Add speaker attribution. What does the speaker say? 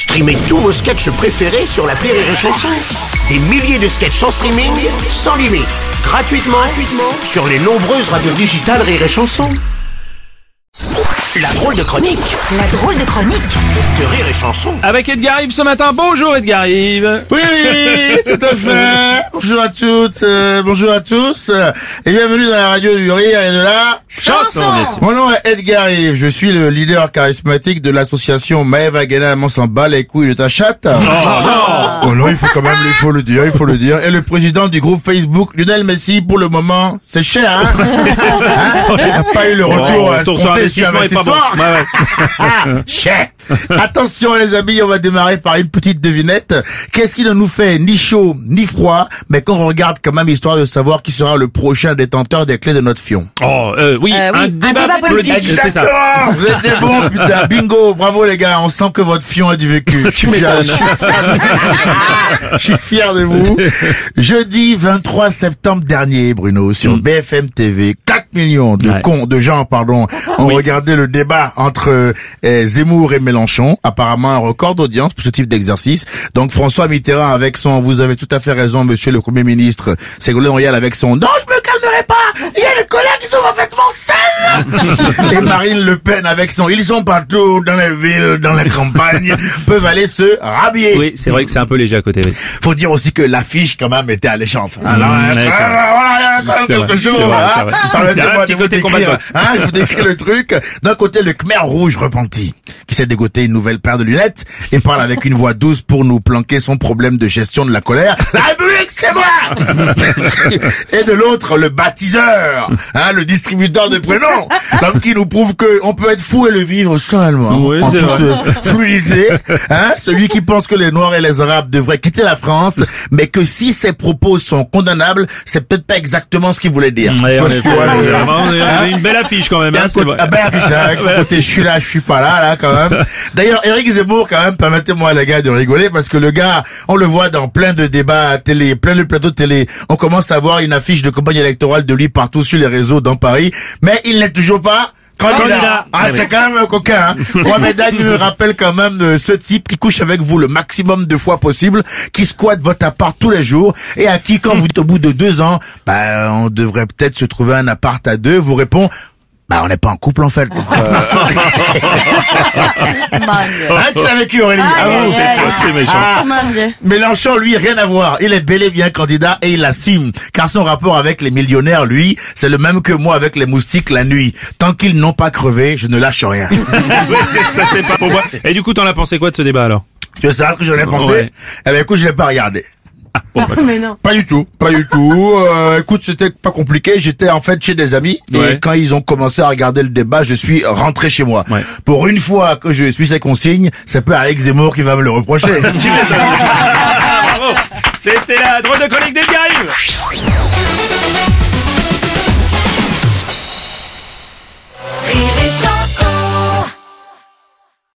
Speaker 1: Streamez tous vos sketchs préférés sur la Rire et Chanson. Des milliers de sketchs en streaming, sans limite, gratuitement, gratuitement sur les nombreuses radios digitales Rire et Chanson. La drôle de chronique
Speaker 2: La drôle de chronique
Speaker 1: de Rire et Chanson.
Speaker 3: Avec Edgar Yves ce matin. Bonjour Edgar Yves.
Speaker 4: Oui, oui, tout à fait. Bonjour à toutes, euh, bonjour à tous, euh, et bienvenue dans la radio du rire et de la
Speaker 3: Chanson.
Speaker 4: Mon nom est Edgar Yves, je suis le leader charismatique de l'association Maëva Guéna s'en bat les couilles de ta chatte. Oh non, il faut quand même, il faut le dire, il faut le dire. Et le président du groupe Facebook, Lionel Messi, pour le moment, c'est cher, hein, Hein Il n'a pas eu le retour à
Speaker 3: Retour sur.
Speaker 4: Ah, cher. Attention les amis, on va démarrer par une petite devinette. Qu'est-ce qui ne nous fait ni chaud ni froid, mais qu'on regarde quand même histoire de savoir qui sera le prochain détenteur des clés de notre fion.
Speaker 3: Oh, euh, oui,
Speaker 2: Euh, oui,
Speaker 3: un
Speaker 2: un
Speaker 3: débat,
Speaker 2: débat politique.
Speaker 3: C'est ça.
Speaker 4: Exactement. Vous êtes des bons, putain. Bingo. Bravo, les gars. On sent que votre fion a du vécu. Je suis fier, je suis fier- je suis fier de vous. Jeudi 23 septembre dernier, Bruno, sur BFM TV, 4 millions de
Speaker 3: Ouais.
Speaker 4: cons, de gens, pardon, ont regardé le débat entre euh, Zemmour et Mélenchon. Apparemment, un record d'audience pour ce type d'exercice. Donc, François Mitterrand avec son, vous avez tout à fait raison, monsieur le Premier ministre, Ségolène Royal avec son, non, je me calmerai pas. Il y a des collègues qui sont parfaitement saines. Et Marine Le Pen avec son ils sont partout dans les villes, dans les campagnes, peuvent aller se rhabiller.
Speaker 3: Oui, c'est vrai que c'est un peu léger à côté. oui.
Speaker 4: Faut dire aussi que l'affiche quand même était alléchante. Alors,
Speaker 3: Mmh,
Speaker 4: euh, quand même quelque chose. hein. Permettez-moi de vous décrire, hein, je vous décris le truc. D'un côté, le Khmer rouge repenti, qui s'est dégoté une nouvelle paire de lunettes et parle avec une voix douce pour nous planquer son problème de gestion de la colère. La République, c'est moi! et de l'autre, le baptiseur, hein, le distributeur de prénoms, l'homme qui nous prouve que on peut être fou et le vivre seulement,
Speaker 3: Oui,
Speaker 4: en toute euh, fluidité, hein, celui qui pense que les Noirs et les Arabes devraient quitter la France, mais que si ses propos sont condamnables, c'est peut-être pas exactement ce qu'il voulait dire.
Speaker 3: Ouais, on est- on est- est- une belle affiche quand même. Hein, c'est vrai.
Speaker 4: ah ben, affiche, hein, avec
Speaker 3: Ouais.
Speaker 4: côté je suis là, je suis pas là, là, quand même. D'ailleurs, Eric Zemmour, quand même, permettez-moi, les gars, de rigoler, parce que le gars, on le voit dans plein de débats à télé, plein de plateaux de télé. On commence à voir une affiche de campagne électorale de lui partout sur les réseaux dans Paris, mais il n'est toujours pas Candidat. Ah,
Speaker 3: Ouais,
Speaker 4: c'est quand même un coquin, hein. Mohamed Ali me rappelle quand même ce type qui couche avec vous le maximum de fois possible, qui squatte votre appart tous les jours, et à qui, quand vous dites au bout de deux ans, bah, on devrait peut-être se trouver un appart à deux, vous répond, bah, on n'est pas en couple, en fait. Donc, euh, hein, tu l'as vécu, Aurélie? Ah
Speaker 2: aïe, aïe.
Speaker 3: C'est méchant.
Speaker 4: Ah. Mélenchon, lui, rien à voir. Il est bel et bien candidat et il l'assume. Car son rapport avec les millionnaires, lui, c'est le même que moi avec les moustiques la nuit. Tant qu'ils n'ont pas crevé, je ne lâche rien.
Speaker 3: Oui, ça c'est pas pour moi. Et du coup, t'en as pensé quoi de ce débat alors?
Speaker 4: Tu veux savoir ce que j'en ai pensé?
Speaker 3: Ouais.
Speaker 4: Eh ben, écoute, je l'ai pas regardé.
Speaker 2: Mais non.
Speaker 4: Pas du tout, pas du tout. Euh, écoute, c'était pas compliqué. J'étais en fait chez des amis
Speaker 3: Ouais.
Speaker 4: et quand ils ont commencé à regarder le débat, je suis rentré chez moi.
Speaker 3: Ouais.
Speaker 4: Pour une fois que je suis ces consignes, c'est pas Eric Zemmour qui va me le reprocher.
Speaker 3: C'était la drôle de chronique Yves